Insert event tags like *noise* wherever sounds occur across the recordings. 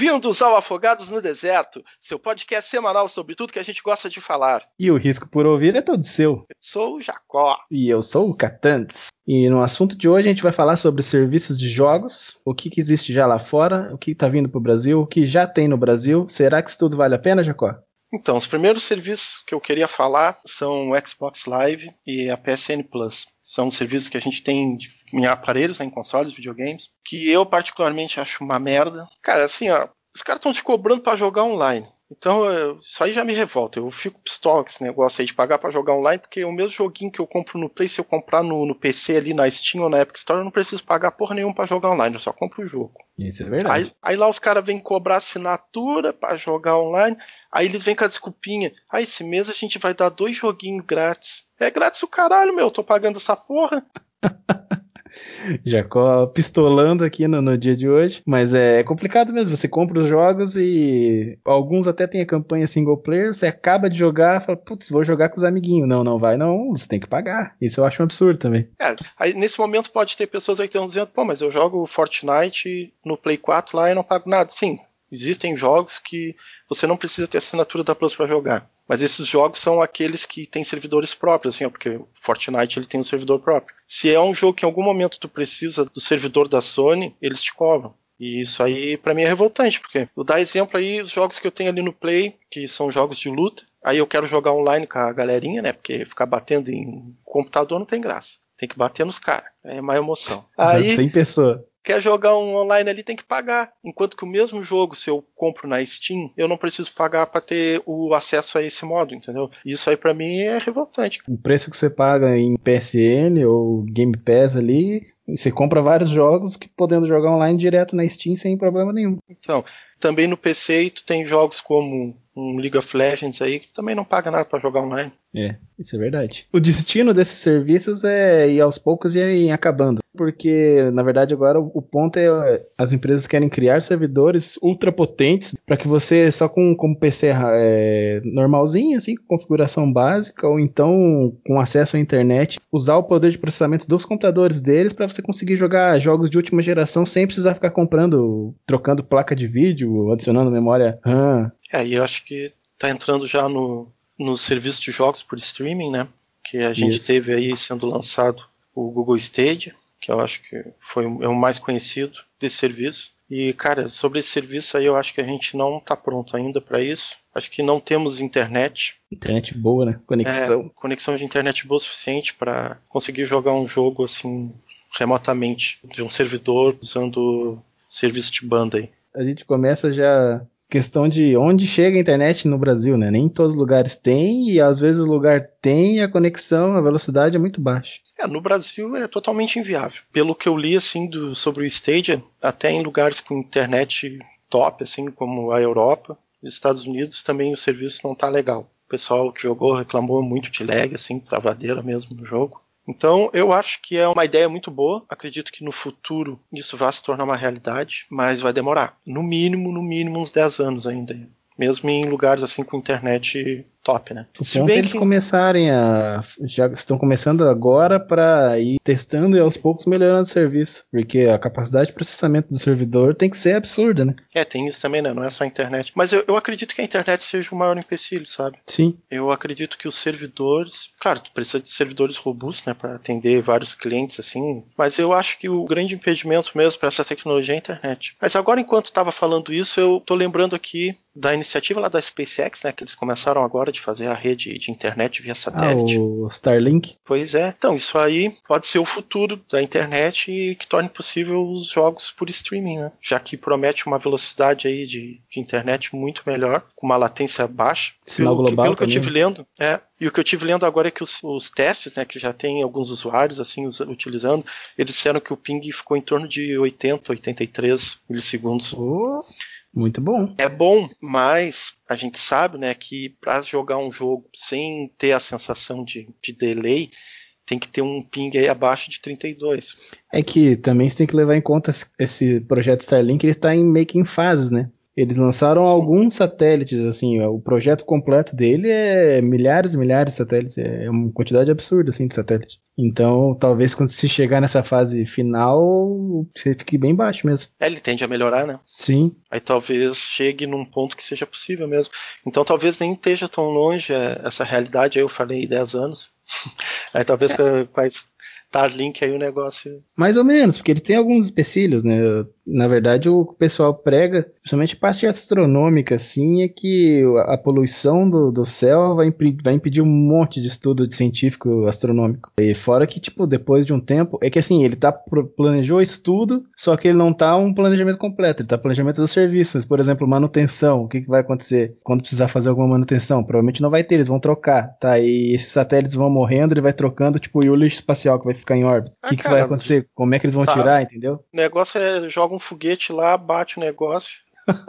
Bem-vindos ao Afogados no Deserto, seu podcast semanal sobre tudo que a gente gosta de falar. E o risco por ouvir é todo seu. Eu sou o Jacó. E eu sou o Catantes. E no assunto de hoje a gente vai falar sobre serviços de jogos, o que, que existe já lá fora, o que está vindo para o Brasil, o que já tem no Brasil. Será que isso tudo vale a pena, Jacó? Então, os primeiros serviços que eu queria falar são o Xbox Live e a PSN Plus. São serviços que a gente tem em aparelhos, né, em consoles, videogames, que eu particularmente acho uma merda. Cara, assim, ó, os caras estão te cobrando para jogar online. Então, eu, isso aí já me revolta. Eu fico pistola com esse negócio aí de pagar para jogar online, porque o mesmo joguinho que eu compro no Play, se eu comprar no, no PC ali na Steam ou na Epic Store, eu não preciso pagar porra nenhuma para jogar online, eu só compro o jogo. Isso é verdade. Aí, aí lá os caras vêm cobrar assinatura para jogar online. Aí eles vêm com a desculpinha. Ah, esse mês a gente vai dar dois joguinhos grátis. É grátis o caralho, meu. Eu tô pagando essa porra. *laughs* *laughs* Jacó pistolando aqui no, no, dia de hoje. Mas é complicado mesmo. Você compra os jogos e alguns até tem a campanha single player. Você acaba de jogar fala, putz, vou jogar com os amiguinhos. Não, não vai, não. Você tem que pagar. Isso eu acho um absurdo também. É, aí nesse momento pode ter pessoas aí que estão dizendo, pô, mas eu jogo Fortnite no Play 4 lá e não pago nada. Sim, existem jogos que você não precisa ter assinatura da Plus para jogar. Mas esses jogos são aqueles que têm servidores próprios, assim, porque Fortnite ele tem um servidor próprio. Se é um jogo que em algum momento tu precisa do servidor da Sony, eles te cobram. E isso aí para mim é revoltante, porque eu dar exemplo aí os jogos que eu tenho ali no Play, que são jogos de luta, aí eu quero jogar online com a galerinha, né? Porque ficar batendo em computador não tem graça. Tem que bater nos caras. É mais emoção. *laughs* Aí, tem pessoa quer jogar um online ali tem que pagar. Enquanto que o mesmo jogo, se eu compro na Steam, eu não preciso pagar para ter o acesso a esse modo, entendeu? Isso aí para mim é revoltante. O preço que você paga em PSN ou Game Pass ali, você compra vários jogos que podendo jogar online direto na Steam sem problema nenhum. Então, também no PC tu tem jogos como um League of Legends aí que também não paga nada para jogar online. É, isso é verdade. O destino desses serviços é ir aos poucos e ir acabando. Porque, na verdade, agora o ponto é as empresas querem criar servidores ultra potentes para que você, só com, com PC é, normalzinho, assim, com configuração básica, ou então com acesso à internet, usar o poder de processamento dos computadores deles para você conseguir jogar jogos de última geração sem precisar ficar comprando, trocando placa de vídeo, adicionando memória RAM. É, e eu acho que tá entrando já no, no serviço de jogos por streaming, né? Que a gente Isso. teve aí sendo lançado o Google Stadia, que eu acho que foi é o mais conhecido desse serviço. E, cara, sobre esse serviço aí, eu acho que a gente não está pronto ainda para isso. Acho que não temos internet. Internet boa, né? Conexão. É, conexão de internet boa o suficiente para conseguir jogar um jogo assim remotamente de um servidor usando serviço de banda aí. A gente começa já questão de onde chega a internet no Brasil, né? Nem todos os lugares tem e às vezes o lugar tem e a conexão, a velocidade é muito baixa. É, no Brasil é totalmente inviável. Pelo que eu li assim do, sobre o Stadia, até em lugares com internet top, assim como a Europa, os Estados Unidos também o serviço não tá legal. O pessoal que jogou reclamou muito de lag, assim, travadeira mesmo no jogo. Então, eu acho que é uma ideia muito boa. Acredito que no futuro isso vai se tornar uma realidade, mas vai demorar. No mínimo, no mínimo uns 10 anos ainda. Mesmo em lugares assim com internet top, né? O Se bem eles que... começarem a. Já estão começando agora para ir testando e aos poucos melhorando o serviço. Porque a capacidade de processamento do servidor tem que ser absurda, né? É, tem isso também, né? Não é só a internet. Mas eu, eu acredito que a internet seja o maior empecilho, sabe? Sim. Eu acredito que os servidores. Claro, tu precisa de servidores robustos, né? Para atender vários clientes, assim. Mas eu acho que o grande impedimento mesmo para essa tecnologia é a internet. Mas agora, enquanto estava falando isso, eu tô lembrando aqui da iniciativa lá da SpaceX, né? Que eles começaram agora de fazer a rede de internet via satélite. Ah, o Starlink? Pois é. Então, isso aí pode ser o futuro da internet e que torne possível os jogos por streaming, né? Já que promete uma velocidade aí de, de internet muito melhor, com uma latência baixa. Sinal pelo, global que, pelo que eu tive lendo, é, e o que eu tive lendo agora é que os, os testes, né, que já tem alguns usuários assim utilizando, eles disseram que o ping ficou em torno de 80, 83 milissegundos. Oh. Muito bom. É bom, mas a gente sabe, né, que para jogar um jogo sem ter a sensação de, de delay, tem que ter um ping aí abaixo de 32. É que também você tem que levar em conta esse projeto Starlink, ele está em meio que em fases, né? Eles lançaram Sim. alguns satélites, assim, o projeto completo dele é milhares e milhares de satélites, é uma quantidade absurda, assim, de satélites. Então, talvez quando se chegar nessa fase final, você fique bem baixo mesmo. É, ele tende a melhorar, né? Sim. Aí talvez chegue num ponto que seja possível mesmo. Então talvez nem esteja tão longe é, essa realidade, aí eu falei 10 anos. *laughs* aí talvez é. a Starlink aí o negócio. Mais ou menos, porque ele tem alguns especílios, né? Na verdade, o que o pessoal prega, principalmente parte astronômica, assim, é que a poluição do, do céu vai, impedir, vai impedir um monte de estudo de científico astronômico. E fora que, tipo, depois de um tempo, é que assim, ele tá planejou isso tudo, só que ele não tá um planejamento completo, ele tá planejamento dos serviços, por exemplo, manutenção, o que, que vai acontecer quando precisar fazer alguma manutenção? Provavelmente não vai ter, eles vão trocar, tá? E esses satélites vão morrendo, ele vai trocando, tipo, e o lixo espacial que vai ficar em órbita. O que, que vai acontecer? Como é que eles vão tá. tirar, entendeu? O negócio é joga um foguete lá, bate o negócio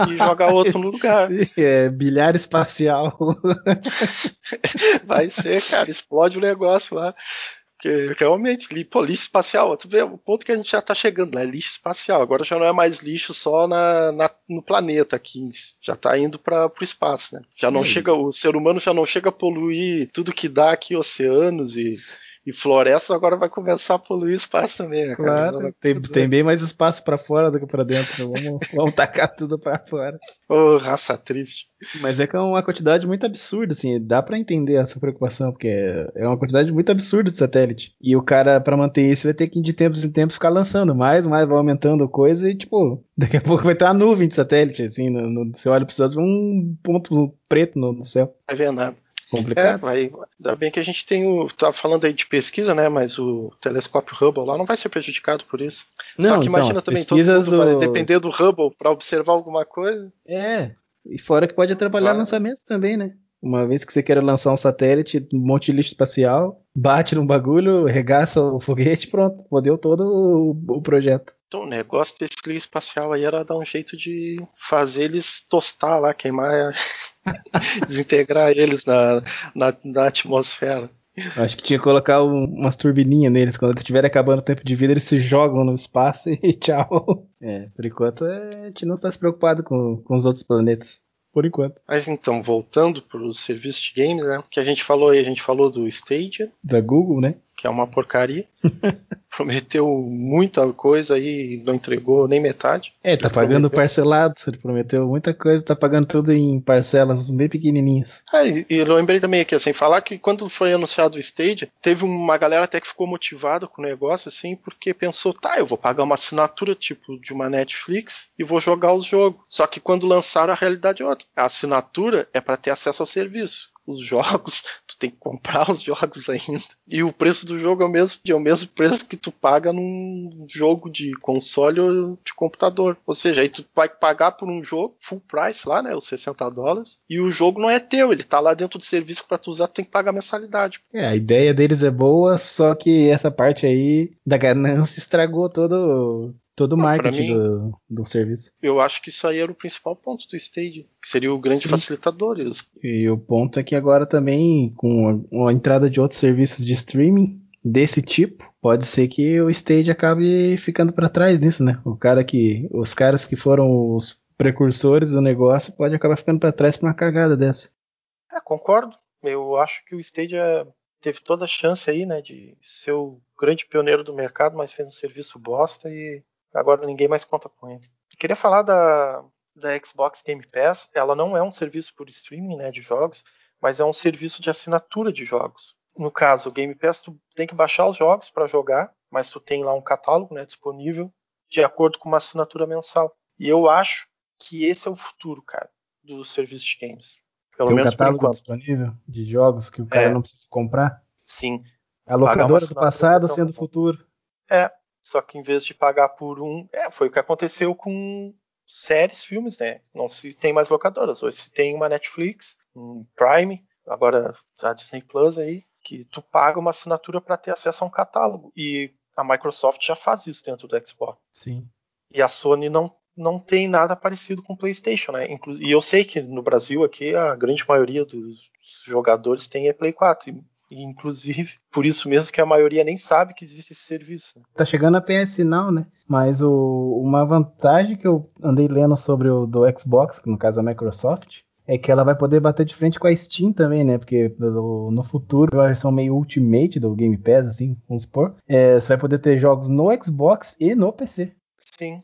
e joga outro no lugar. *laughs* É, bilhar espacial. *laughs* vai ser, cara, explode o negócio lá. Porque realmente, pô, lixo espacial, tu vê o ponto que a gente já tá chegando, né? Lixo espacial. Agora já não é mais lixo só na, na no planeta aqui, já tá indo para pro espaço, né? Já não hum. chega, o ser humano já não chega a poluir tudo que dá aqui, oceanos e e florestas agora vai começar a poluir o espaço também. Né, claro, tem, tem bem mais espaço para fora do que para dentro. Né? Vamos, *laughs* vamos tacar tudo para fora. Ô, oh, raça triste. Mas é que é uma quantidade muito absurda, assim, dá para entender essa preocupação, porque é uma quantidade muito absurda de satélite. E o cara, para manter isso, vai ter que de tempos em tempos ficar lançando mais, mais, vai aumentando coisa e, tipo, daqui a pouco vai ter uma nuvem de satélite, assim, no, no, você olha para os um ponto preto no, no céu. É verdade. Complicado. É, vai, ainda bem que a gente tem o. Tá falando aí de pesquisa, né? Mas o telescópio Hubble lá não vai ser prejudicado por isso. Não, Só que então, imagina também, todo mundo do... vai depender do Hubble para observar alguma coisa. É. E fora que pode atrapalhar ah. lançamentos também, né? Uma vez que você queira lançar um satélite, um monte de lixo espacial, bate num bagulho, regaça o foguete, pronto, fodeu todo o, o projeto. Então, o negócio desse lixo espacial aí era dar um jeito de fazer eles tostar lá, queimar, *laughs* desintegrar eles na, na, na, atmosfera. Acho que tinha que colocar um, umas turbininhas neles. Quando estiver acabando o tempo de vida, eles se jogam no espaço *laughs* e tchau. É, por enquanto a gente não está se preocupado com, com os outros planetas por enquanto. Mas então, voltando para os serviços de games, né? Que a gente falou aí, a gente falou do Stadia. Da Google, né? Que é uma porcaria. *laughs* prometeu muita coisa e não entregou nem metade. É, tá pagando prometeu. parcelado, ele prometeu muita coisa, tá pagando tudo em parcelas bem pequenininhas. Ah, e, e eu lembrei também aqui, assim, falar que quando foi anunciado o Stage, teve uma galera até que ficou motivada com o negócio, assim, porque pensou, tá, eu vou pagar uma assinatura tipo de uma Netflix e vou jogar os jogos. Só que quando lançaram a realidade é outra. A assinatura é para ter acesso ao serviço os jogos, *laughs* tu tem que comprar os jogos ainda. E o preço do jogo é o mesmo, é o mesmo preço que tu paga num jogo de console ou de computador. Ou seja, aí tu vai pagar por um jogo full price lá, né, os 60 dólares, e o jogo não é teu, ele tá lá dentro do serviço para tu usar, tu tem que pagar mensalidade. É, a ideia deles é boa, só que essa parte aí da ganância *laughs* estragou todo todo o marketing mim, do, do serviço. Eu acho que isso aí era o principal ponto do Stage, que seria o grande Sim. facilitador. E o ponto é que agora também, com a, a entrada de outros serviços de streaming desse tipo, pode ser que o Stage acabe ficando para trás nisso, né? O cara que, os caras que foram os precursores do negócio pode acabar ficando para trás por uma cagada dessa. É, concordo. Eu acho que o Stage teve toda a chance aí, né, de ser o grande pioneiro do mercado, mas fez um serviço bosta e Agora ninguém mais conta com ele. queria falar da, da Xbox Game Pass. Ela não é um serviço por streaming né, de jogos, mas é um serviço de assinatura de jogos. No caso, o Game Pass, tu tem que baixar os jogos para jogar, mas tu tem lá um catálogo né, disponível de acordo com uma assinatura mensal. E eu acho que esse é o futuro, cara, dos serviços de games. Pelo tem menos um catálogo disponível de jogos que o cara é. não precisa comprar? Sim. A locadora do passado sendo o futuro. É, só que em vez de pagar por um. É, foi o que aconteceu com séries, filmes, né? Não se tem mais locadoras. Hoje se tem uma Netflix, um Prime, agora a Disney Plus aí, que tu paga uma assinatura para ter acesso a um catálogo. E a Microsoft já faz isso dentro do Xbox. Sim. E a Sony não, não tem nada parecido com o PlayStation, né? E eu sei que no Brasil aqui a grande maioria dos jogadores tem é Play 4. E E, inclusive, *laughs* por isso mesmo que a maioria nem sabe que existe esse serviço. Tá chegando a PS Now, né? Mas o, uma vantagem que eu andei lendo sobre o do Xbox, no caso a Microsoft, é que ela vai poder bater de frente com a Steam também, né? Porque no, no futuro, a versão meio Ultimate do Game Pass, assim, vamos supor, é, você vai poder ter jogos no Xbox e no PC. Sim.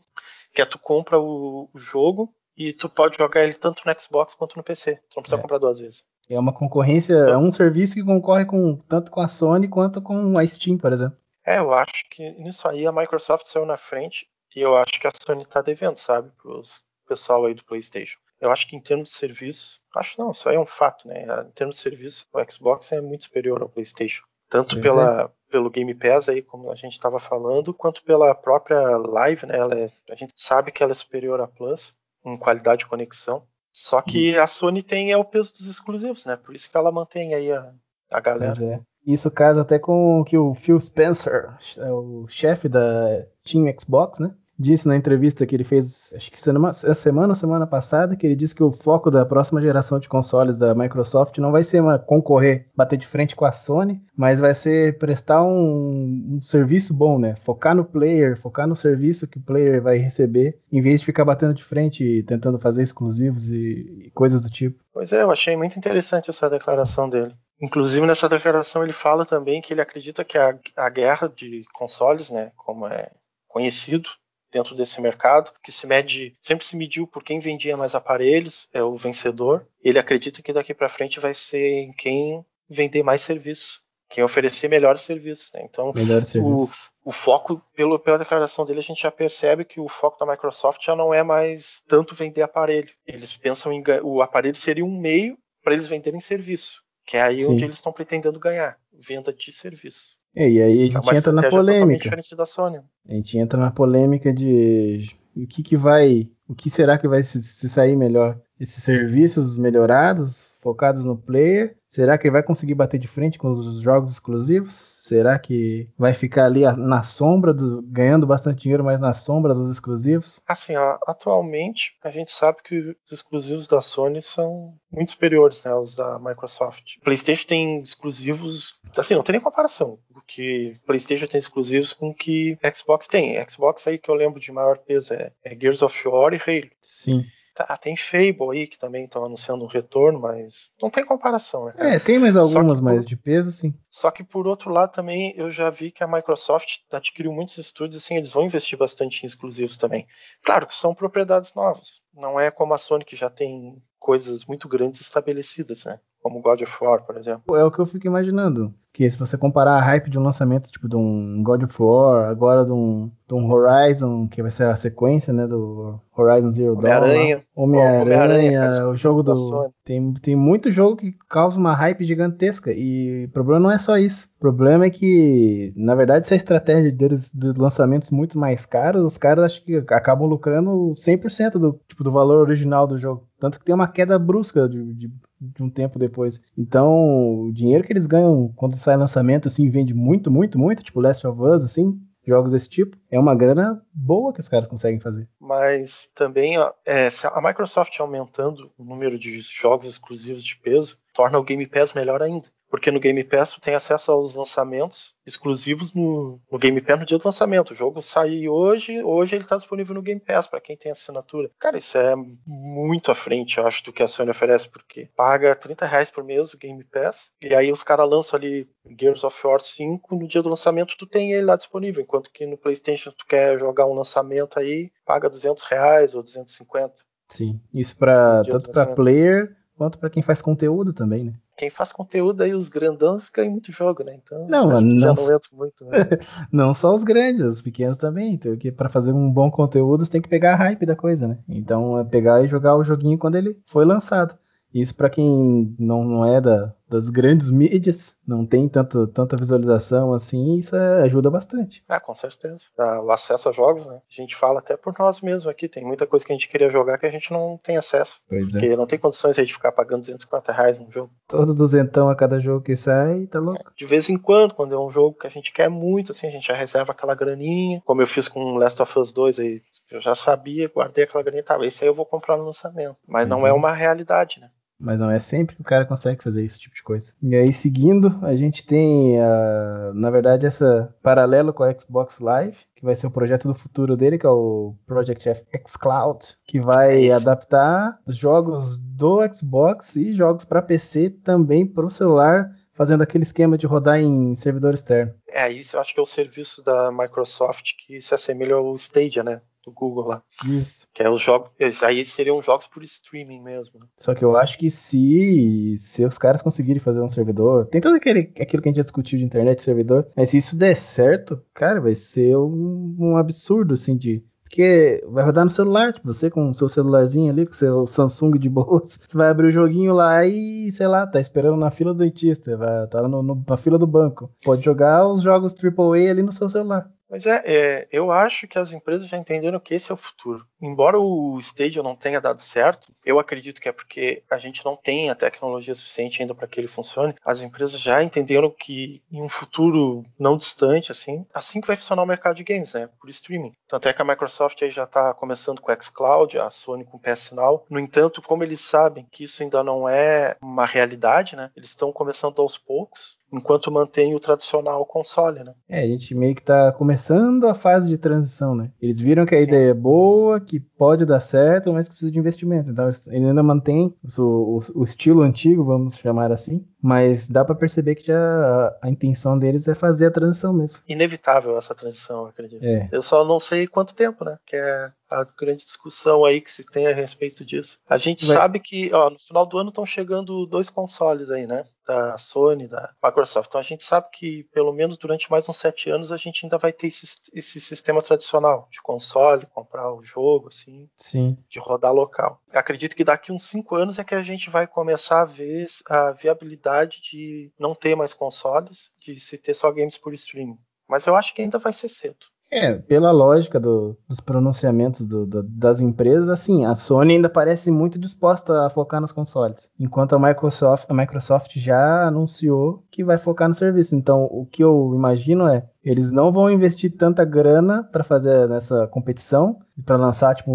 Que é tu compra o, o jogo e tu pode jogar ele tanto no Xbox quanto no PC. Tu não precisa é. comprar duas vezes. É uma concorrência, é um serviço que concorre com tanto com a Sony quanto com a Steam, por exemplo. É, eu acho que nisso aí a Microsoft saiu na frente e eu acho que a Sony tá devendo, sabe, pros pessoal aí do PlayStation. Eu acho que em termos de serviço, acho não, isso aí é um fato, né? Em termos de serviço, o Xbox é muito superior ao PlayStation. Tanto pela, é. pelo Game Pass aí, como a gente estava falando, quanto pela própria Live, né? Ela é, a gente sabe que ela é superior à Plus em qualidade de conexão. Só que a Sony tem é o peso dos exclusivos, né? Por isso que ela mantém aí a, a galera. Pois é. Isso casa até com o que o Phil Spencer, é o chefe da Team Xbox, né? Disse na entrevista que ele fez, acho que semana, semana passada, que ele disse que o foco da próxima geração de consoles da Microsoft não vai ser uma concorrer, bater de frente com a Sony, mas vai ser prestar um, um serviço bom, né? Focar no player, focar no serviço que o player vai receber, em vez de ficar batendo de frente e tentando fazer exclusivos e, e coisas do tipo. Pois é, eu achei muito interessante essa declaração dele. Inclusive nessa declaração ele fala também que ele acredita que a, a guerra de consoles, né, como é conhecido, dentro desse mercado, que se mede, sempre se mediu por quem vendia mais aparelhos, é o vencedor. Ele acredita que daqui para frente vai ser em quem vender mais serviços, quem oferecer melhores serviços. Né? Então, Melhor o, o foco, pelo, pela declaração dele, a gente já percebe que o foco da Microsoft já não é mais tanto vender aparelho. Eles pensam em o aparelho seria um meio para eles venderem serviço, que é aí Sim. onde eles estão pretendendo ganhar, venda de serviço. É, e aí a gente entra na polêmica. da Sony. A gente entra na polêmica de o que, que vai. O que será que vai se, se sair melhor? Esses serviços melhorados, focados no player, Será que vai conseguir bater de frente com os jogos exclusivos? Será que vai ficar ali na sombra, do, ganhando bastante dinheiro, mas na sombra dos exclusivos? Assim, ó, atualmente a gente sabe que os exclusivos da Sony são muito superiores né, aos da Microsoft. PlayStation tem exclusivos, assim, não tem nem comparação. O que PlayStation tem exclusivos com o que Xbox tem. Xbox aí que eu lembro de maior peso é, é Gears of War e Halo. Sim. Tá, tem Fable aí que também estão anunciando um retorno, mas não tem comparação, né? É, tem mais algumas mais de peso, sim. Só que por outro lado também eu já vi que a Microsoft adquiriu muitos estúdios, assim, eles vão investir bastante em exclusivos também. Claro que são propriedades novas. Não é como a Sony que já tem coisas muito grandes estabelecidas, né? Como God of War, por exemplo. É o que eu fico imaginando. Que se você comparar a hype de um lançamento, tipo, de um God of War, agora de um, de um Horizon, que vai ser a sequência, né, do Horizon Zero Dawn. Homem-Aranha. Homem-Aranha, Homem o jogo do... Tem, tem muito jogo que causa uma hype gigantesca, e o problema não é só isso. O problema é que, na verdade, essa estratégia deles dos lançamentos muito mais caros, os caras acho que acabam lucrando 100% do, tipo, do valor original do jogo. Tanto que tem uma queda brusca de, de, de, um tempo depois. Então, o dinheiro que eles ganham quando sai lançamento, assim, vende muito, muito, muito, tipo Last of Us, assim, jogos desse tipo, é uma grana boa que os caras conseguem fazer. Mas também, ó, é, a Microsoft aumentando o número de jogos exclusivos de peso, torna o Game Pass melhor ainda porque no Game Pass tu tem acesso aos lançamentos exclusivos no, no Game Pass no dia do lançamento. O jogo sai hoje, hoje ele está disponível no Game Pass para quem tem assinatura. Cara, isso é muito à frente, eu acho, do que a Sony oferece, porque paga 30 reais por mês o Game Pass, e aí os caras lançam ali Gears of War 5, no dia do lançamento tu tem ele lá disponível, enquanto que no PlayStation tu quer jogar um lançamento aí, paga 200 reais ou 250. Sim, isso para tanto para player quanto para quem faz conteúdo também, né? quem faz conteúdo aí, os grandões ganham muito jogo, né? Então, não, não, já não entro muito. Né? *laughs* não só os grandes, os pequenos também. Então, que para fazer um bom conteúdo, você tem que pegar a hype da coisa, né? Então, é pegar e jogar o joguinho quando ele foi lançado. Isso para quem não, não é da, das grandes mídias, não tem tanto, tanta visualização assim, isso é, ajuda bastante. Ah, com certeza. Ah, o acesso a jogos, né? A gente fala até por nós mesmos aqui, tem muita coisa que a gente queria jogar que a gente não tem acesso. Pois porque é. não tem condições de ficar pagando 250 reais num jogo. Todo duzentão a cada jogo que sai, tá louco. De vez em quando, quando é um jogo que a gente quer muito, assim, a gente já reserva aquela graninha, como eu fiz com Last of Us 2 aí, eu já sabia, guardei aquela graninha, tá, esse aí eu vou comprar no lançamento. Mas pois não é. é uma realidade, né? Mas não é sempre que o cara consegue fazer esse tipo de coisa. E aí, seguindo, a gente tem, uh, na verdade, essa paralelo com a Xbox Live, que vai ser o projeto do futuro dele, que é o Project X Cloud, que vai é adaptar jogos do Xbox e jogos para PC também para o celular, fazendo aquele esquema de rodar em servidor externo. É, isso eu acho que é o serviço da Microsoft que se assemelha ao Stadia, né? Do Google lá. Isso. Que é os jogos. Aí seriam jogos por streaming mesmo. Né? Só que eu acho que se, se os caras conseguirem fazer um servidor. Tem todo aquele, aquilo que a gente já discutiu de internet servidor. Mas se isso der certo, cara, vai ser um, um absurdo, assim, de. Porque vai rodar no celular, tipo, você com o seu celularzinho ali, com o seu Samsung de bolsa, *laughs* você vai abrir o joguinho lá e, sei lá, tá esperando na fila do dentista, vai, tá no, no, na fila do banco. Pode jogar os jogos AAA ali no seu celular. Mas é, é, eu acho que as empresas já entenderam que esse é o futuro. Embora o Stadia não tenha dado certo, eu acredito que é porque a gente não tem a tecnologia suficiente ainda para que ele funcione. As empresas já entenderam que em um futuro não distante, assim, assim que vai funcionar o mercado de games, né? Por streaming. Tanto é que a Microsoft aí já está começando com o xCloud, a Sony com o PS Now. No entanto, como eles sabem que isso ainda não é uma realidade, né? Eles estão começando aos poucos enquanto mantém o tradicional console, né? É, a gente meio que tá começando a fase de transição, né? Eles viram que a Sim. ideia é boa, que pode dar certo, mas que precisa de investimento. Então, ele ainda mantém o, o, o estilo antigo, vamos chamar assim, mas dá para perceber que já a, intenção deles é fazer a transição mesmo. Inevitável essa transição, eu acredito. É. Eu só não sei quanto tempo, né? Que é a grande discussão aí que se tem a respeito disso. A gente Vai. sabe que ó, no final do ano estão chegando dois consoles aí, né? Da Sony, da Microsoft. Então a gente sabe que pelo menos durante mais uns sete anos a gente ainda vai ter esse, esse sistema tradicional de console, comprar o jogo, assim, Sim. de rodar local. Acredito que daqui uns cinco anos é que a gente vai começar a ver a viabilidade de não ter mais consoles, de se ter só games por streaming. Mas eu acho que ainda vai ser cedo. É, pela lógica do, dos pronunciamentos do, do, das empresas, assim, a Sony ainda parece muito disposta a focar nos consoles, enquanto a Microsoft, a Microsoft já anunciou que vai focar no serviço. Então, o que eu imagino é, eles não vão investir tanta grana para fazer nessa competição, para lançar tipo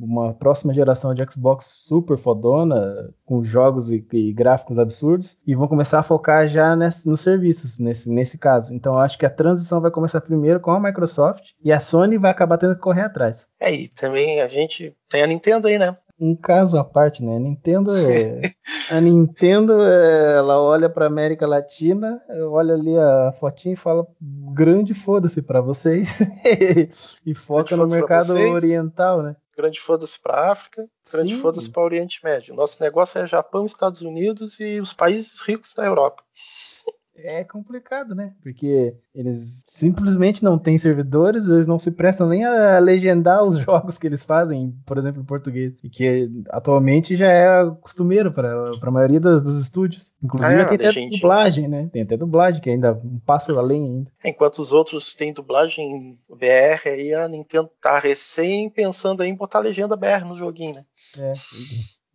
uma próxima geração de Xbox super fodona, com jogos e, e gráficos absurdos, e vão começar a focar já nesse, nos serviços, nesse, nesse caso. Então, acho que a transição vai começar primeiro com a Microsoft e a Sony vai acabar tendo que correr atrás. É, e também a gente tem a Nintendo aí, né? Um caso à parte, né? A Nintendo é, *laughs* a Nintendo é, ela olha para América Latina, olha ali a fotinha e fala grande foda-se para vocês *laughs* e foca no mercado oriental, né? Grande foda-se para África, grande foda-se para Oriente Médio. Nosso negócio é Japão, Estados Unidos e os países ricos da Europa é complicado, né? Porque eles simplesmente não têm servidores, eles não se prestam nem a legendar os *laughs* jogos que eles fazem, por exemplo, em português. E que atualmente já é costumeiro para a maioria dos, dos estúdios. Inclusive ah, tem até gente... dublagem, né? Tem até dublagem, que ainda um passo além ainda. Enquanto os outros têm dublagem BR, aí a Nintendo tá recém pensando em botar legenda BR no joguinho, né? É,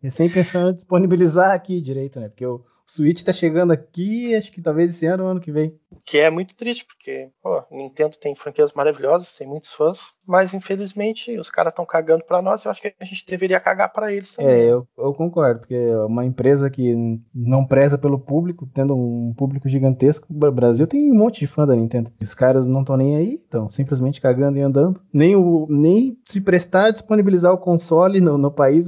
recém pensando em disponibilizar aqui direito, né? Porque o o Switch tá chegando aqui, acho que talvez esse ano ou ano que vem. Que é muito triste, porque, pô, Nintendo tem franquias maravilhosas, tem muitos fãs, mas infelizmente os caras estão cagando para nós, eu acho que a gente deveria cagar para eles também. É, eu, eu concordo, porque é uma empresa que não preza pelo público, tendo um público gigantesco, o Brasil tem um monte de fã da Nintendo. Os caras não estão nem aí, estão simplesmente cagando e andando. Nem, o, nem se prestar a disponibilizar o console no, no país,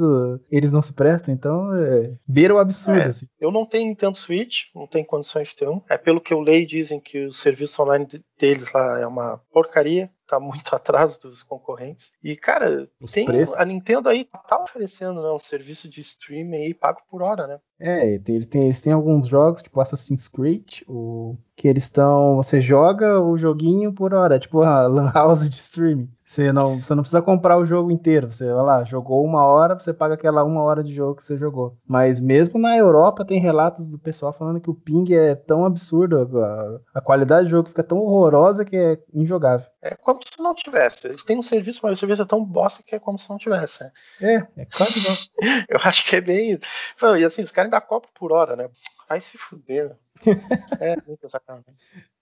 eles não se prestam, então é, beira o absurdo. É, assim. Eu não tenho Nintendo Switch, não tem condições de ter um. É pelo que eu leio, dizem que o serviço online deles lá é uma porcaria tá muito *laughs* atrás dos concorrentes. E, cara, tem, a Nintendo aí tá oferecendo né, um serviço de streaming aí pago por hora, né? É, ele tem, eles têm alguns jogos, tipo Assassin's Creed, o, que eles estão. Você joga o joguinho por hora, tipo a *laughs* Lan House de streaming. Você não, você não precisa comprar o jogo inteiro. Você vai lá, jogou uma hora, você paga aquela uma hora de jogo que você jogou. Mas mesmo na Europa tem relatos do pessoal falando que o ping é tão absurdo, a, a qualidade do jogo fica tão horrorosa que é injogável. É como se não tivesse. Eles têm um serviço, mas o serviço é tão bosta que é como se não tivesse. Né? É, é quase não. *laughs* Eu acho que é bem. E assim, os caras dão copo por hora, né? Vai se fuder. *laughs* é, muita sacanagem.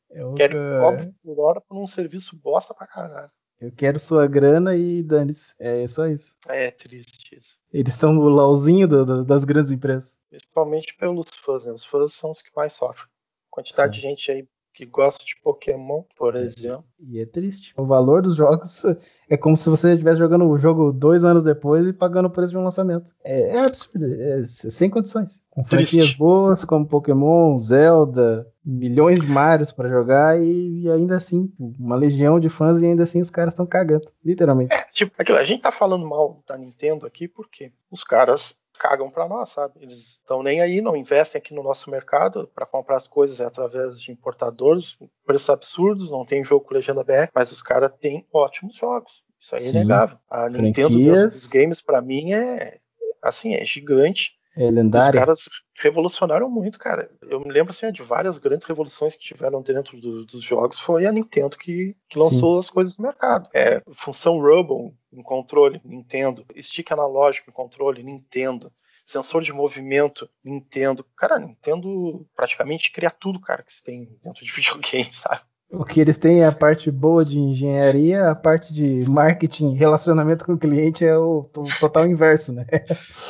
É outra... Querem copo por hora por um serviço bosta pra caralho. Eu quero sua grana e dane-se. É só isso. É triste isso. Eles são o lauzinho do, do, das grandes empresas. Principalmente pelos fãs, né? Os fãs são os que mais sofrem. Quantidade Sim. de gente aí que gosta de Pokémon, por é. exemplo. E é triste. O valor dos jogos *laughs* é como se você estivesse jogando o jogo dois anos depois e pagando o preço de um lançamento. É, é absurdo, é sem condições. Com franquias boas como Pokémon, Zelda, milhões de Marios para jogar e, e, ainda assim, uma legião de fãs e ainda assim os caras estão cagando, literalmente. É, tipo, aquilo, a gente tá falando mal da Nintendo aqui porque os caras cagam para nós, sabe? Eles estão nem aí, não investem aqui no nosso mercado para comprar as coisas através de importadores, preços absurdos, não tem jogo com legenda BR, mas os caras têm ótimos jogos. Isso aí é Sim. é inegável. A. Nintendo dos games para mim é assim, é gigante. É lendário. Os caras revolucionaram muito, cara. Eu me lembro assim, de várias grandes revoluções que tiveram dentro do, dos jogos. Foi a Nintendo que, que lançou Sim. as coisas no mercado. É, função Rumble em controle, Nintendo. Stick analógico em controle, Nintendo. Sensor de movimento, Nintendo. Cara, Nintendo praticamente cria tudo, cara, que você tem dentro de *laughs* videogame, sabe? O que eles têm é a parte boa de engenharia, a parte de marketing, relacionamento com o cliente é o, total inverso, né? *laughs*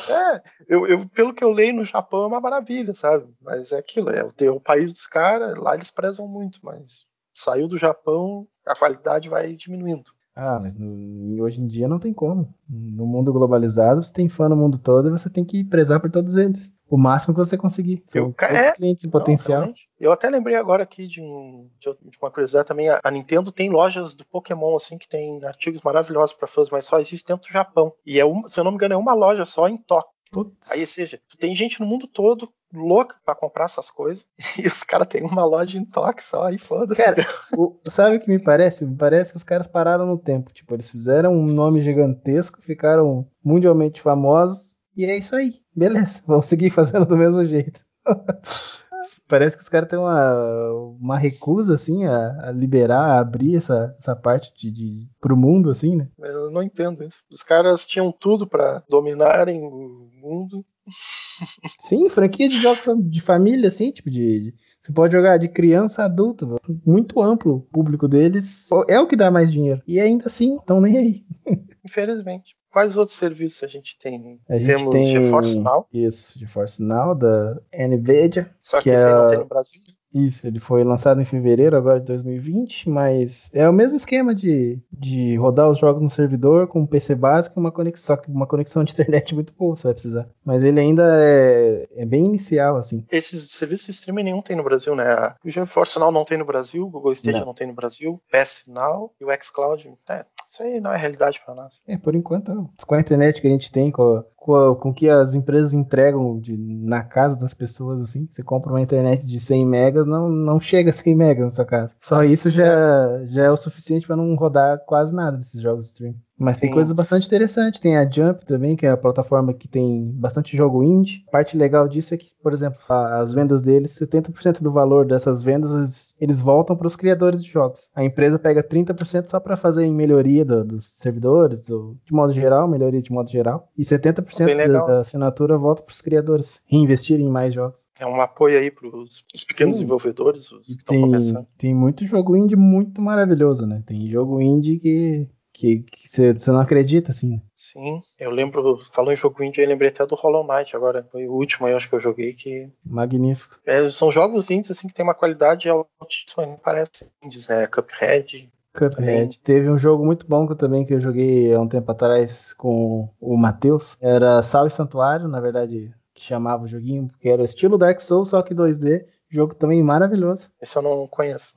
É, eu, eu, pelo que eu leio no Japão é uma maravilha, sabe? Mas é aquilo, é o, o país dos caras, lá eles prezam muito, mas saiu do Japão, a qualidade vai diminuindo. Ah, mas no, hoje em dia não tem como. No mundo globalizado, você tem fã no mundo todo e você tem que prezar por todos eles o máximo que você conseguir. Eu, é, clientes em potencial. Não, eu até lembrei agora aqui de, um, de, uma curiosidade também. A, a, Nintendo tem lojas do Pokémon, assim, que tem artigos maravilhosos para fãs, mas só existe dentro do Japão. E é um, se eu não me engano, é uma loja só em Tóquio. Putz. Aí, ou seja, tem gente no mundo todo louca para comprar essas coisas *laughs* e os caras têm uma loja em Tóquio só e foda-se. Cara, o, sabe o que me parece? Me parece que os caras pararam no tempo. Tipo, eles fizeram um nome gigantesco, ficaram mundialmente famosos e é isso aí. Beleza, vamos seguir fazendo do mesmo jeito. *laughs* Parece que os caras têm uma, uma recusa, assim, a, a, liberar, a abrir essa, essa parte de, de, pro mundo, assim, né? Eu não entendo isso. Os caras tinham tudo para dominarem o mundo. *laughs* Sim, franquia de jogos de família, assim, tipo, de, de você pode jogar de criança a adulto, muito amplo o público deles. É o que dá mais dinheiro. E ainda assim, estão nem aí. *laughs* Infelizmente. Quais outros serviços a gente tem? A gente Temos tem GeForce Now. Isso, GeForce Now da NVIDIA. Só que, que esse é... aí não tem no Brasil. Isso, ele foi lançado em fevereiro agora de 2020, mas é o mesmo esquema de, de rodar os jogos no servidor com um PC básico e uma conexão, uma conexão de *laughs* internet muito boa você vai precisar. Mas ele ainda é, é bem inicial, assim. Esses serviços de streaming nenhum tem no Brasil, né? O GeForce Now não tem no Brasil, o Google Stadia não. não tem no Brasil, PS Now e o xCloud, é, isso aí não é realidade para nós. É, por enquanto, com a internet que a gente tem, com, com, com que as empresas entregam de, na casa das pessoas, assim, você compra uma internet de 100 megas, não, não chega a 100 megas na sua casa. Só isso já, já é o suficiente para não rodar quase nada desses jogos de stream. Mas Sim. tem coisas bastante interessantes. Tem a Jump também, que é a plataforma que tem bastante jogo indie. Parte legal disso é que, por exemplo, as vendas deles, 70% do valor dessas vendas eles voltam para os criadores de jogos. A empresa pega 30% só para fazer em melhoria do, dos servidores, do, de modo geral, melhoria de modo geral. E 70% da, da assinatura volta para os criadores reinvestirem em mais jogos. É um apoio aí para os pequenos Sim. desenvolvedores, os que estão começando. Tem muito jogo indie muito maravilhoso, né? Tem jogo indie que que você não acredita, assim. Sim, eu lembro, falou em jogo indie, eu lembrei até do Hollow Knight agora, foi o último eu acho que eu joguei que... Magnífico. É, são jogos indies, assim, que tem uma qualidade altíssima, parece indies, né, Cuphead... Cuphead. Também. Teve um jogo muito bom que eu, também que eu joguei há um tempo atrás com o Matheus, era Sal e Santuário, na verdade, que chamava o joguinho, que era estilo Dark Souls, só que 2D, Jogo também maravilhoso. Esse eu não conheço.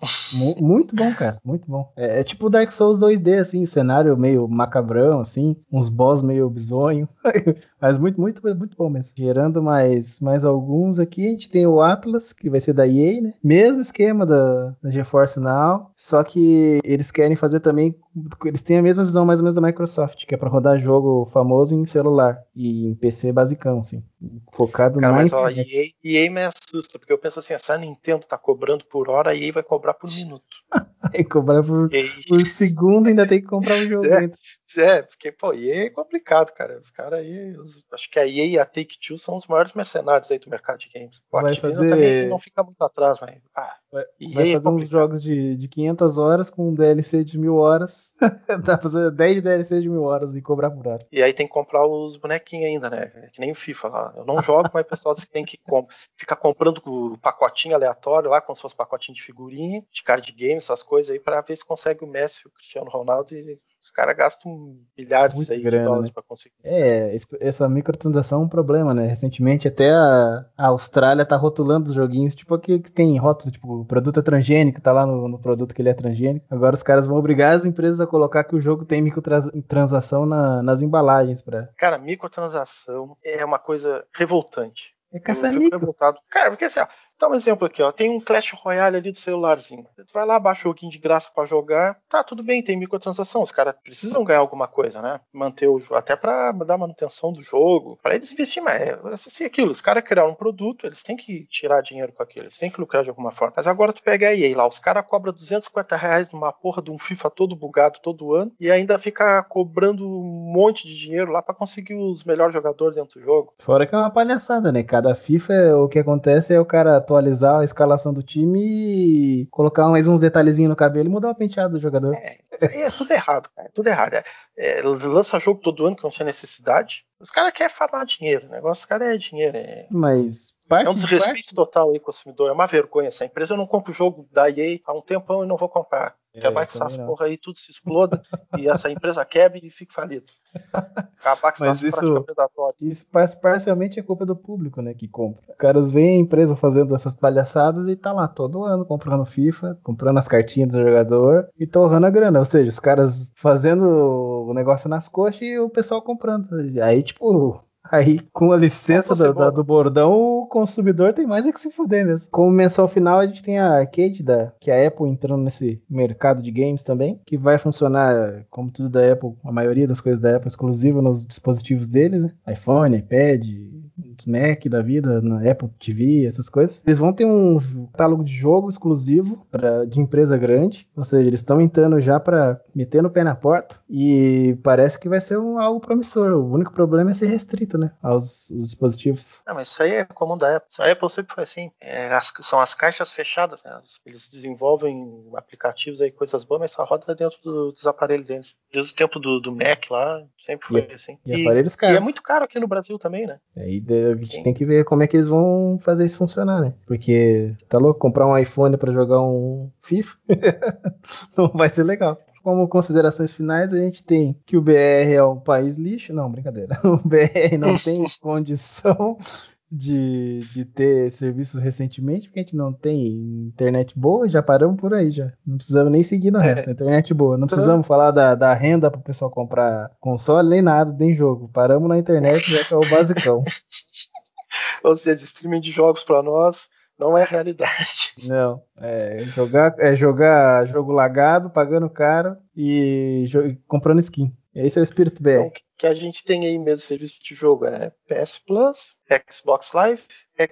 muito bom, cara. Muito bom. É, é, tipo Dark Souls 2D, assim, o cenário meio macabrão, assim, uns boss meio bizonho. *laughs* Mas muito, muito, muito bom mesmo. Gerando mais, mais alguns aqui, a gente tem o Atlas, que vai ser da EA, né? Mesmo esquema da, da GeForce Now, só que eles querem fazer também. Eles têm a mesma visão mais ou menos da Microsoft, que é para rodar jogo famoso em celular e em PC basicão, assim. Focado Cara, na. Mas ó, EA, EA me assusta, porque eu penso assim, se a Nintendo tá cobrando por hora, a EA vai cobrar por *laughs* minuto. vai cobrar por, por segundo ainda tem que comprar o jogo. *laughs* É, É, porque, pô, EA é complicado, cara. Os caras aí, os, acho que a EA e a Take-Two são os maiores mercenários aí do mercado de games. O vai Activision fazer... também não fica muito atrás, mas... Ah, vai, vai é fazer é uns jogos de, de 500 horas com um DLC de mil horas. *laughs* Dá pra fazer 10 DLC de mil horas e cobrar por hora. E aí tem que comprar os bonequinhos ainda, né? É que nem o FIFA lá. Eu não jogo, mas o pessoal diz que tem que comp ficar comprando o pacotinho aleatório lá, como se fosse pacotinho de figurinha, de card game, essas coisas aí, pra ver se consegue o Messi, o Cristiano Ronaldo e os caras gastam milhares Muito aí grana, de dólares né? para conseguir. É, essa microtransação é um problema, né? Recentemente até a, Austrália tá rotulando os joguinhos, tipo aqui que tem rótulo, tipo, o produto é transgênico, tá lá no, no, produto que ele é transgênico. Agora os caras vão obrigar as empresas a colocar que o jogo tem microtransação na, nas embalagens. Pra... Cara, microtransação é uma coisa revoltante. É caça-níquel. Cara, porque assim, ó, Dá um exemplo aqui, ó. Tem um Clash Royale ali do celularzinho. Tu vai lá, baixa o joguinho de graça para jogar. Tá, tudo bem, tem microtransação. Os caras precisam ganhar alguma coisa, né? Manter o até para dar manutenção do jogo, para eles investir mais. É assim, aquilo. Os caras criaram um produto, eles têm que tirar dinheiro com aquilo, eles têm que lucrar de alguma forma. Mas agora tu pega a EA lá, os caras cobram 250 reais numa porra de um FIFA todo bugado todo ano e ainda fica cobrando um monte de dinheiro lá para conseguir os melhores jogadores dentro do jogo. Fora que é uma palhaçada, né? Cada FIFA, o que acontece é o cara atualizar a escalação do time e colocar mais uns detalhezinhos no cabelo e mudar o penteado do jogador. É, é tudo errado, cara. É tudo errado. É, é, lança jogo todo ano que não tinha necessidade. Os caras querem farmar dinheiro. O negócio dos caras é dinheiro. É... Mas Parte, é um desrespeito parte. total aí, consumidor. É uma vergonha essa empresa. Eu não compro o jogo da EA há um tempão e não vou comprar. É, Quer mais que essas porra aí tudo se exploda *laughs* e essa empresa quebre e fique falida. Acabar com Mas isso, isso parcialmente é culpa do público, né, que compra. Os caras veem a empresa fazendo essas palhaçadas e tá lá todo ano comprando FIFA, comprando as cartinhas do jogador e torrando a grana. Ou seja, os caras fazendo o negócio nas coxas e o pessoal comprando. Aí, tipo, Aí, com a licença do, da, do bordão, o consumidor tem mais é que se fuder mesmo. Como menção final, a gente tem a Arcade, da, que é a Apple entrando nesse mercado de games também, que vai funcionar, como tudo da Apple, a maioria das coisas da Apple exclusiva nos dispositivos dele, né? iPhone, iPad, Mac da vida, na Apple TV, essas coisas. Eles vão ter um catálogo de jogo exclusivo pra, de empresa grande, ou seja, eles estão entrando já para meter no pé na porta e parece que vai ser um, algo promissor. O único problema é ser restrito, né, aos, dispositivos. Não, mas isso aí é comum da Apple. A Apple sempre foi assim. É, as, são as caixas fechadas, né? Eles desenvolvem aplicativos aí, coisas boas, mas só roda dentro do, dos aparelhos deles. Desde o tempo do, do Mac lá, sempre foi e, assim. E, e, aparelhos caros. E é muito caro aqui no Brasil também, né? Aí a gente Sim. tem que ver como é que eles vão fazer isso funcionar, né? Porque, tá louco? Comprar um iPhone para jogar um FIFA *laughs* não vai ser legal. Como considerações finais, a gente tem que o BR é um país lixo. Não, brincadeira. *laughs* O BR não tem *laughs* condição de, de ter serviços recentemente, porque a gente não tem internet boa, já paramos por aí já. Não precisamos nem seguir no é. resto. Internet boa. Não precisamos falar da, da renda para o pessoal comprar console, nem nada, nem jogo. Paramos na internet, já que é o basicão. *laughs* Ou seja, streaming de jogos para nós não é realidade. Não, é jogar, é jogar jogo lagado, pagando caro e comprando skin. Esse é o espírito BR. Então, que a gente tem aí mesmo serviço de jogo é PS Plus, Xbox Live,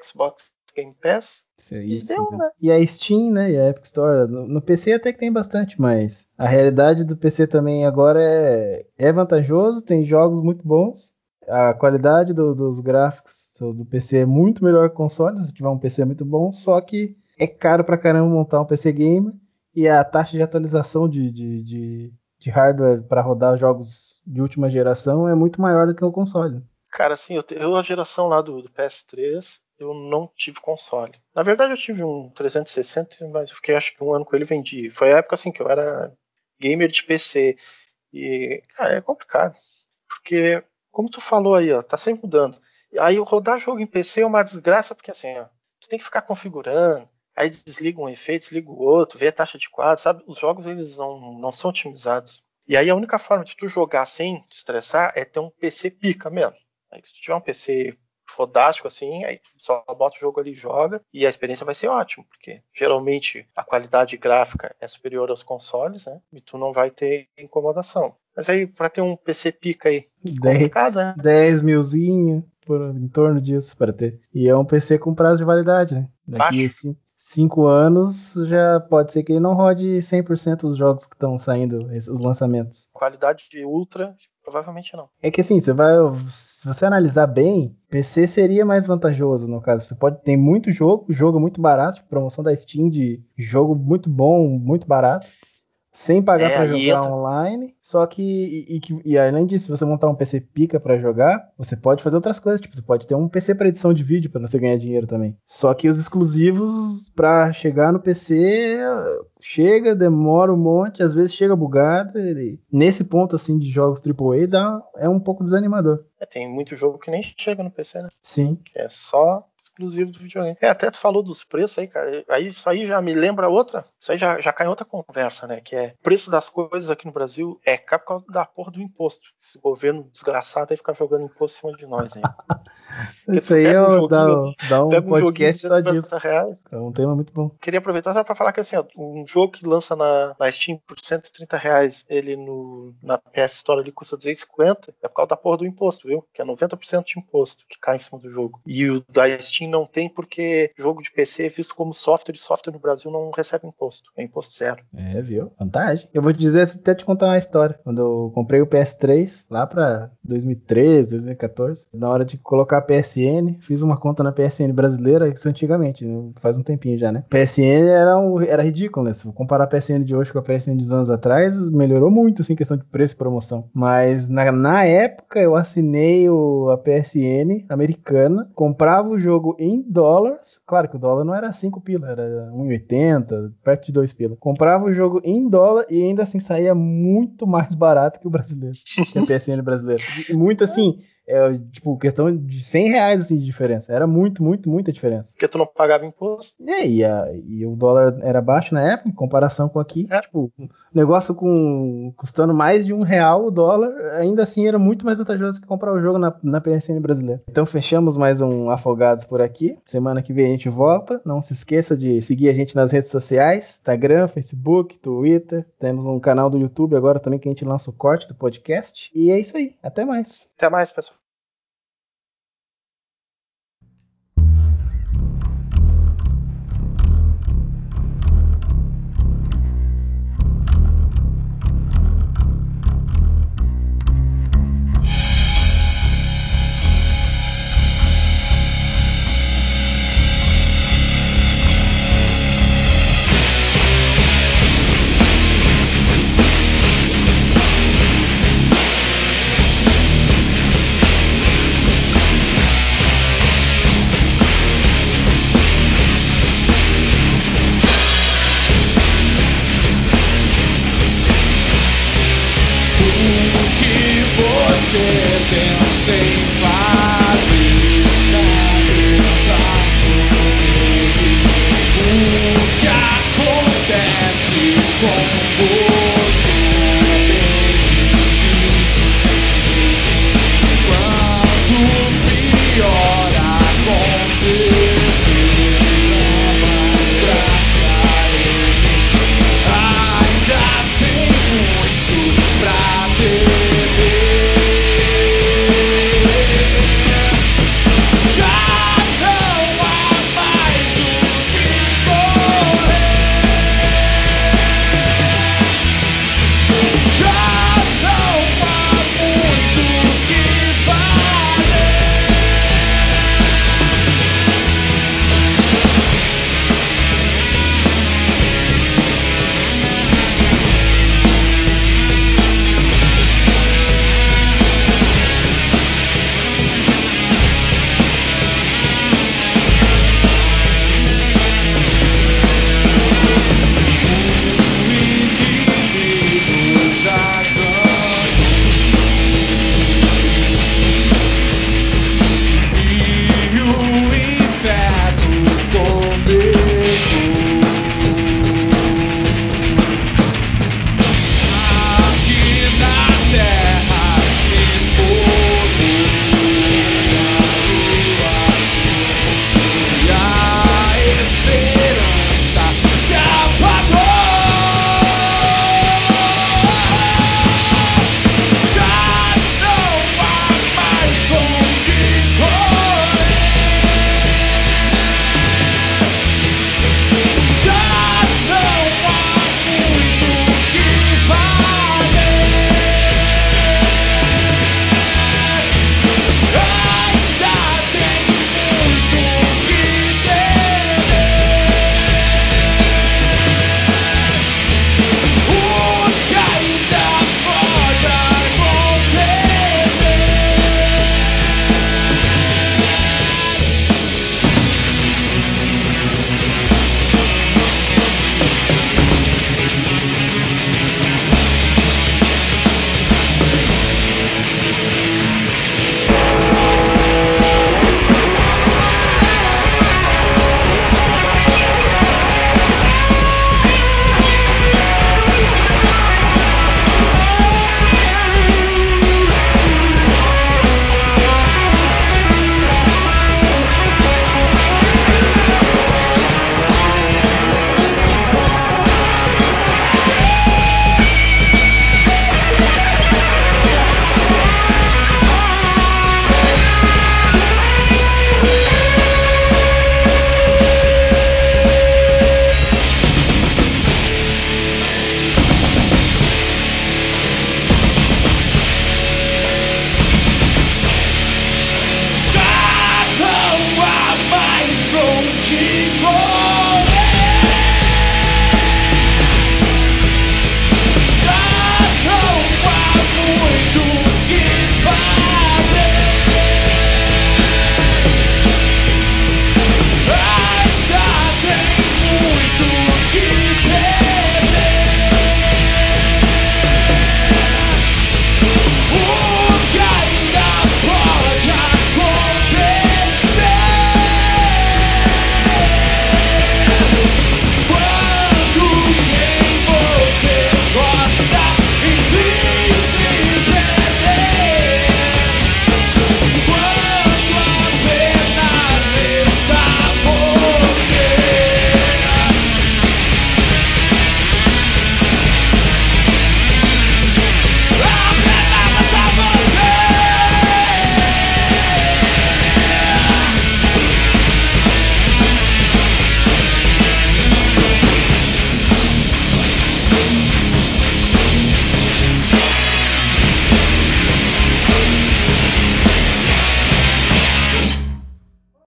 Xbox Game Pass. Isso é isso. E, deu, né? e a Steam, né? E a Epic Store. No, no, PC até que tem bastante, mas a realidade do PC também agora é, é vantajoso, tem jogos muito bons. A qualidade do, dos gráficos do PC é muito melhor que o console, se tiver um PC muito bom, só que é caro pra caramba montar um PC gamer e a taxa de atualização de, de, de, de hardware para rodar jogos de última geração é muito maior do que o console. Cara, assim, eu, eu a geração lá do, do PS3, eu não tive console. Na verdade, eu tive um 360, mas eu fiquei acho que um ano com ele vendi. Foi a época assim que eu era gamer de PC. E, cara, é complicado. Porque, como tu falou aí, ó, tá sempre mudando. Aí rodar jogo em PC é uma desgraça, porque assim, ó, tu tem que ficar configurando, aí desliga um efeito, desliga o outro, vê a taxa de quadro, sabe? Os jogos eles não, não são otimizados. E aí a única forma de tu jogar sem te estressar é ter um PC pica mesmo. Aí se tu tiver um PC fodástico assim, aí só bota o jogo ali e joga e a experiência vai ser ótima, porque geralmente a qualidade gráfica é superior aos consoles, né? E tu não vai ter incomodação. Mas aí, pra ter um PC pica aí, 10, né? 10 milzinho por em torno disso para ter. E é um PC com prazo de validade, né? Daqui Baixo. Assim, cinco anos, já pode ser que ele não rode 100% dos jogos que estão saindo, os lançamentos. Qualidade de ultra, provavelmente não. É que assim, você vai, se você analisar bem, PC seria mais vantajoso no caso. Você pode ter muito jogo, jogo muito barato, promoção da Steam de jogo muito bom, muito barato sem pagar é, para jogar entra... online. Só que e, e, e, além disso, se você montar um PC pica para jogar, você pode fazer outras coisas. Tipo, você pode ter um PC para edição de vídeo para você ganhar dinheiro também. Só que os exclusivos para chegar no PC chega, demora um monte, às vezes chega bugado. Ele, nesse ponto assim de jogos AAA dá, é um pouco desanimador. É, tem muito jogo que nem chega no PC, né? Sim. Que é só exclusivo do videogame. É, até tu falou dos preços aí, cara. Aí isso aí já me lembra outra. Isso aí já, já cai em outra conversa, né? Que é preço das coisas aqui no Brasil é caro por causa da porra do imposto. Esse governo desgraçado aí ficar jogando imposto em cima de nós aí. *laughs* isso aí é um dá, dá um podcast um só disso. Reais. É um tema muito bom. Queria aproveitar só pra falar que assim, ó, um jogo que lança na, na Steam por 130 reais, ele no, na PS Store ali custa 250, é por causa da porra do imposto, viu? Que é 90% de imposto que cai em cima do jogo. E o da Steam não tem porque jogo de PC é visto como software e software no Brasil não recebe imposto. É imposto zero. É, viu? Vantagem. Eu vou te dizer, até te contar uma história. Quando eu comprei o PS3, lá pra 2013, 2014, na hora de colocar a PSN, fiz uma conta na PSN brasileira, isso antigamente, né? faz um tempinho já, né? PSN era, um, era ridículo, né? Se for comparar a PSN de hoje com a PSN dos anos atrás, melhorou muito, assim, questão de preço e promoção. Mas na, na época eu assinei o, a PSN americana, comprava o jogo em dólares. Claro que o dólar não era 5 pila, era 1,80, perto de 2 pila. Comprava o jogo em dólar e ainda assim saía muito mais barato que o brasileiro, que a PSN brasileira. Muito assim, é, tipo, questão de 100 reais assim, de diferença. Era muito, muito, muita diferença. Porque tu não pagava imposto. É, e, a, e o dólar era baixo na época, em comparação com aqui. É. Tipo, negócio com custando mais de um real o dólar, ainda assim era muito mais vantajoso que comprar o jogo na, na PSN brasileira. Então fechamos mais um Afogados por aqui. Semana que vem a gente volta. Não se esqueça de seguir a gente nas redes sociais: Instagram, Facebook, Twitter. Temos um canal do YouTube agora também que a gente lança o corte do podcast. E é isso aí. Até mais. Até mais, pessoal. ser tem sem sei.